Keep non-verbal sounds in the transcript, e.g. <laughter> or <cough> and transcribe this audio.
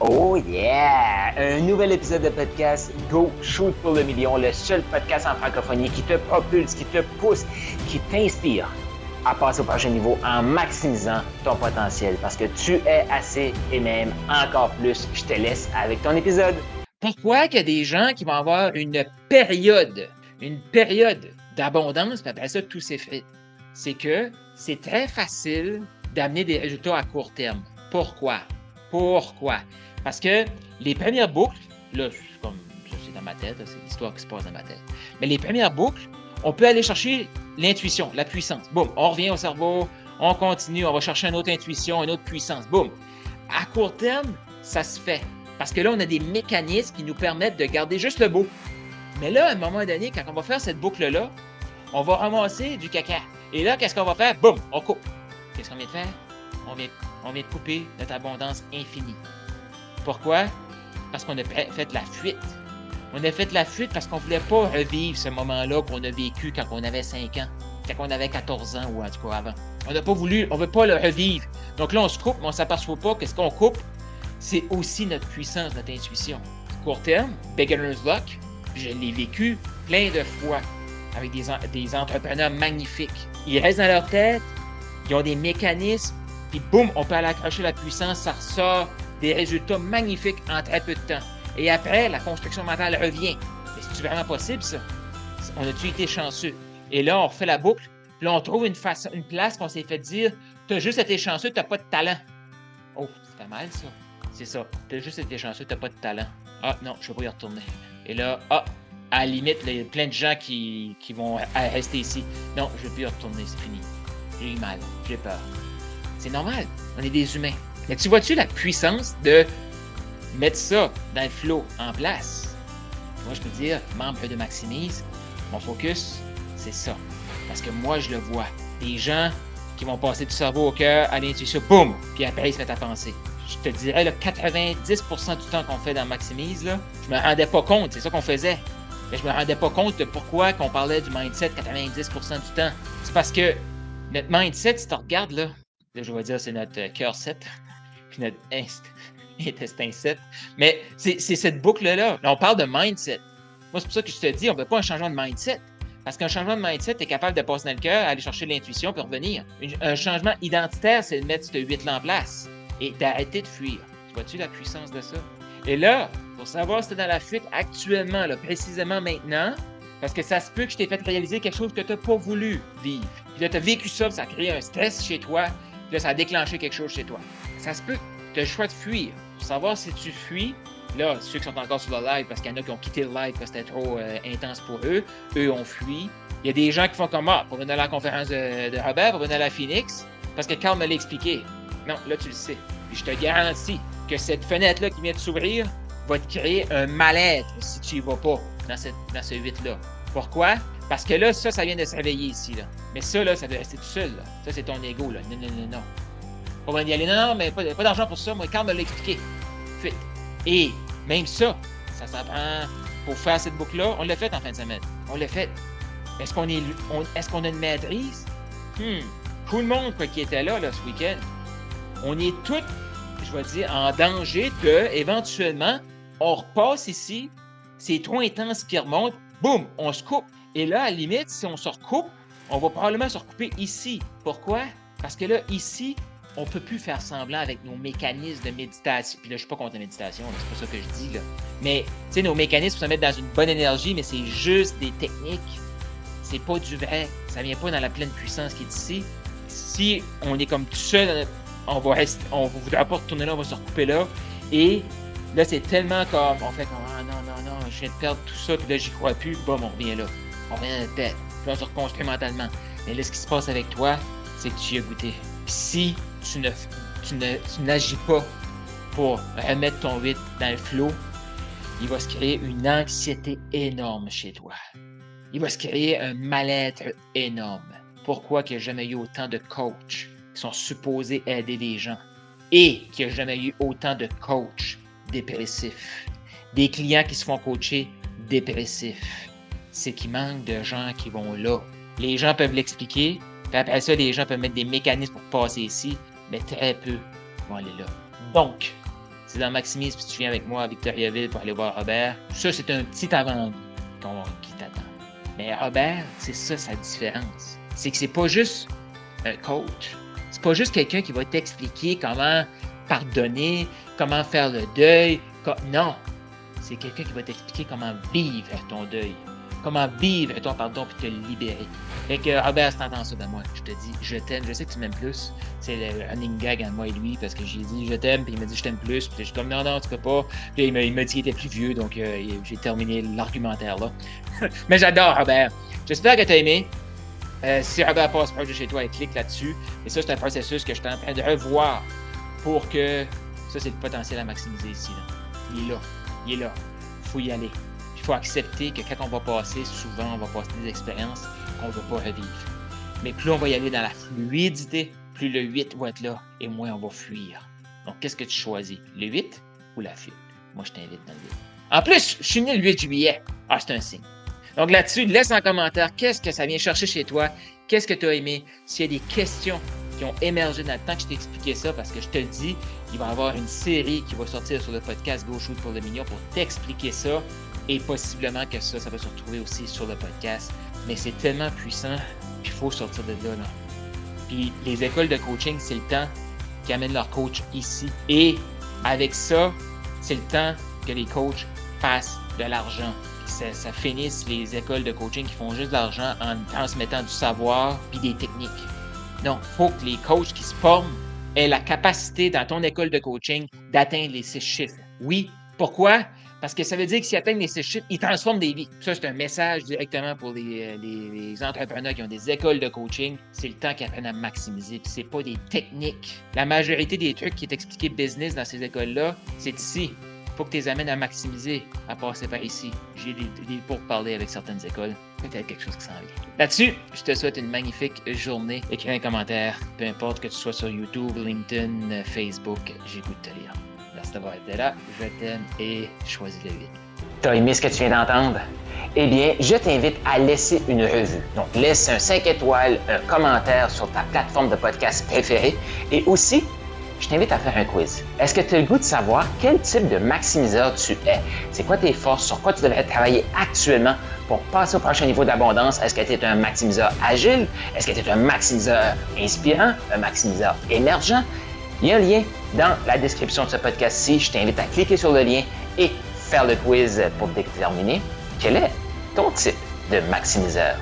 Oh yeah! Un nouvel épisode de podcast Go Shoot pour le million, le seul podcast en francophonie qui te propulse, qui te pousse, qui t'inspire à passer au prochain niveau en maximisant ton potentiel parce que tu es assez et même encore plus. Je te laisse avec ton épisode. Pourquoi qu'il y a des gens qui vont avoir une période, une période d'abondance, puis après ça, tout s'effrite? C'est que c'est très facile d'amener des résultats à court terme. Pourquoi? Pourquoi? Parce que les premières boucles, là, c'est comme ça, c'est dans ma tête, c'est l'histoire qui se passe dans ma tête. Mais les premières boucles, on peut aller chercher l'intuition, la puissance. Boum, on revient au cerveau, on continue, on va chercher une autre intuition, une autre puissance. Boum. À court terme, ça se fait. Parce que là, on a des mécanismes qui nous permettent de garder juste le beau. Mais là, à un moment donné, quand on va faire cette boucle-là, on va ramasser du caca. Et là, qu'est-ce qu'on va faire? Boum, on coupe. Qu'est-ce qu'on vient de faire? On vient, on vient de couper notre abondance infinie. Pourquoi? Parce qu'on a fait la fuite. On a fait la fuite parce qu'on ne voulait pas revivre ce moment-là qu'on a vécu quand on avait 5 ans, quand on avait 14 ans ou en tout cas avant. On n'a pas voulu, on ne veut pas le revivre. Donc là, on se coupe, mais on ne s'aperçoit pas que ce qu'on coupe, c'est aussi notre puissance, notre intuition. Court terme, beginner's luck, je l'ai vécu plein de fois avec des entrepreneurs magnifiques. Ils restent dans leur tête, ils ont des mécanismes, puis boum, on peut aller accrocher la puissance, ça ressort des résultats magnifiques en très peu de temps. Et après, la construction mentale revient. Mais c'est vraiment possible, ça? On a-tu été chanceux? Et là, on refait la boucle, puis là, on trouve une, place qu'on s'est fait dire T'as juste été chanceux, t'as pas de talent. Oh, c'est mal, ça. C'est ça. T'as juste été chanceux, t'as pas de talent. Ah, non, je vais pas y retourner. Et là, ah, à la limite, il y a plein de gens qui, qui vont rester ici. Non, je vais plus y retourner, c'est fini. J'ai eu mal, j'ai peur. C'est normal, on est des humains. Mais tu vois-tu la puissance de mettre ça dans le flow en place? Moi, je peux dire, membre de Maximise, mon focus, c'est ça. Parce que moi, je le vois. Des gens qui vont passer du cerveau au cœur à l'intuition, boum, puis après, ils se mettent à penser. Je te dirais, le 90% du temps qu'on fait dans Maximise, là, je me rendais pas compte, c'est ça qu'on faisait. Mais je me rendais pas compte de pourquoi qu'on parlait du mindset 90% du temps. C'est parce que notre mindset, si tu regardes, là, là je vais dire, c'est notre euh, cœur 7, <laughs> puis notre <laughs> intestin 7. Mais c'est cette boucle-là. On parle de mindset. Moi, c'est pour ça que je te dis, on ne veut pas un changement de mindset. Parce qu'un changement de mindset, tu capable de passer dans le cœur, aller chercher l'intuition puis revenir. Un changement identitaire, c'est de mettre ce 8-là en place et d'arrêter de fuir. Tu vois-tu la puissance de ça? Et là, pour savoir si tu es dans la fuite actuellement, là, précisément maintenant, parce que ça se peut que je t'ai fait réaliser quelque chose que tu n'as pas voulu vivre. Puis là, tu as vécu ça, ça a créé un stress chez toi, là, ça a déclenché quelque chose chez toi. Ça se peut tu as le choix de fuir. Pour savoir si tu fuis, là, ceux qui sont encore sur le live, parce qu'il y en a qui ont quitté le live parce que c'était trop euh, intense pour eux, eux ont fui. Il y a des gens qui font comme moi, pour venir à la conférence de, Robert, pour venir à la Phoenix, parce que Carl me l'a expliqué. Non, là, tu le sais. Puis je te garantis que cette fenêtre-là qui vient de s'ouvrir va te créer un mal-être si tu n'y vas pas dans, cette, dans ce 8-là. Pourquoi? Parce que là, ça, ça vient de se réveiller ici. Là. Mais ça, là, ça doit rester tout seul. Là. Ça, c'est ton ego. Là. Non, non, non, non. On va y aller. Non, non, mais pas, d'argent pour ça. Moi, Carl me l'a expliqué. Fuite. Et même ça, ça s'apprend pour faire cette boucle-là. On l'a fait en fin de semaine. On l'a fait. Est-ce qu'on est, est-ce qu'on a une maîtrise? Hmm. Tout le monde quoi, qui était là, là ce week-end, on est tous, je vais dire, en danger de, éventuellement, on repasse ici, c'est trop intense qui remonte, boum, on se coupe. Et là, à la limite, si on se recoupe, on va probablement se recouper ici. Pourquoi? Parce que là, ici, on ne peut plus faire semblant avec nos mécanismes de méditation. Puis là, je suis pas contre la méditation, c'est pas ça que je dis. Là. Mais, tu sais, nos mécanismes pour se mettre dans une bonne énergie, mais c'est juste des techniques. C'est pas du vrai. Ça vient pas dans la pleine puissance qui est ici. Si on est comme tout seul, on va rester, on voudra pas retourner là, on va se recouper là. Et là, c'est tellement comme, on fait comme, ah non, non, non, je viens de perdre tout ça, puis là, j'y crois plus, bon, on revient là. À la tête. Puis on se reconstruit mentalement. Mais là, ce qui se passe avec toi, c'est que tu y as goûté. Si tu ne, tu tu n'agis pas pour remettre ton 8 dans le flot, il va se créer une anxiété énorme chez toi. Il va se créer un mal-être énorme. Pourquoi qu'il n'y a jamais eu autant de coachs qui sont supposés aider les gens et qu'il n'y a jamais eu autant de coachs dépressifs, des clients qui se font coacher dépressifs? C'est qu'il manque de gens qui vont là. Les gens peuvent l'expliquer, après ça, les gens peuvent mettre des mécanismes pour passer ici, mais très peu vont aller là. Donc, c'est dans Maximise, puis tu viens avec moi à Victoriaville pour aller voir Robert. Ça, c'est un petit avant qui t'attend. Mais Robert, c'est ça sa différence. C'est que c'est pas juste un coach. C'est pas juste quelqu'un qui va t'expliquer comment pardonner, comment faire le deuil. Non. C'est quelqu'un qui va t'expliquer comment vivre ton deuil comment vivre ton pardon puis te libérer. Fait que Robert, si t'entends ça de moi, je te dis je t'aime, je sais que tu m'aimes plus. C'est le running gag entre moi et lui parce que j'ai dit je t'aime, puis il m'a dit je t'aime plus. Puis je suis comme non, non, tu peux pas. Puis il m'a dit qu'il était plus vieux, donc euh, j'ai terminé l'argumentaire là. <laughs> Mais j'adore Robert. J'espère que tu as aimé. Euh, si Robert passe proche de chez toi, clique là-dessus. Et ça, c'est un processus que je suis en train de revoir pour que ça, c'est le potentiel à maximiser ici. Il est là. Il est là. Faut y aller faut accepter que quand on va passer, souvent, on va passer des expériences qu'on ne veut pas revivre. Mais plus on va y aller dans la fluidité, plus le 8 va être là et moins on va fuir. Donc, qu'est-ce que tu choisis? Le 8 ou la fuite? Moi, je t'invite dans le 8. En plus, je suis né le 8 juillet. Ah, c'est un signe. Donc là-dessus, laisse en commentaire qu'est-ce que ça vient chercher chez toi, qu'est-ce que tu as aimé, s'il y a des questions qui ont émergé dans le temps que je t'ai expliqué ça, parce que je te le dis, il va y avoir une série qui va sortir sur le podcast Go Shoot pour le million pour t'expliquer ça et possiblement que ça, ça va se retrouver aussi sur le podcast. Mais c'est tellement puissant qu'il faut sortir de là, Puis les écoles de coaching, c'est le temps qui amènent leurs coachs ici. Et avec ça, c'est le temps que les coachs fassent de l'argent. Ça, ça, finisse les écoles de coaching qui font juste de l'argent en transmettant du savoir puis des techniques. Non, faut que les coachs qui se forment aient la capacité dans ton école de coaching d'atteindre les six chiffres. Oui, pourquoi? Parce que ça veut dire que s'ils atteignent les six ils transforment des vies. Ça, c'est un message directement pour les, les, entrepreneurs qui ont des écoles de coaching. C'est le temps qu'ils apprennent à maximiser. Puis c'est pas des techniques. La majorité des trucs qui est expliqué business dans ces écoles-là, c'est ici. Faut que tu les amènes à maximiser, à passer par ici. J'ai des, des pour parler avec certaines écoles. Peut-être quelque chose qui s'en vient. Là-dessus, je te souhaite une magnifique journée. Écris un commentaire, peu importe que tu sois sur YouTube, LinkedIn, Facebook, j'écoute te lire d'avoir été là. Je t'aime et choisis le 8. T'as aimé ce que tu viens d'entendre? Eh bien, je t'invite à laisser une revue. Donc, laisse un 5 étoiles, un commentaire sur ta plateforme de podcast préférée. Et aussi, je t'invite à faire un quiz. Est-ce que tu as le goût de savoir quel type de maximiseur tu es? C'est quoi tes forces? Sur quoi tu devrais travailler actuellement pour passer au prochain niveau d'abondance? Est-ce que tu es un maximiseur agile? Est-ce que tu es un maximiseur inspirant? Un maximiseur émergent? Il y a un lien dans la description de ce podcast-ci. Je t'invite à cliquer sur le lien et faire le quiz pour déterminer quel est ton type de maximiseur.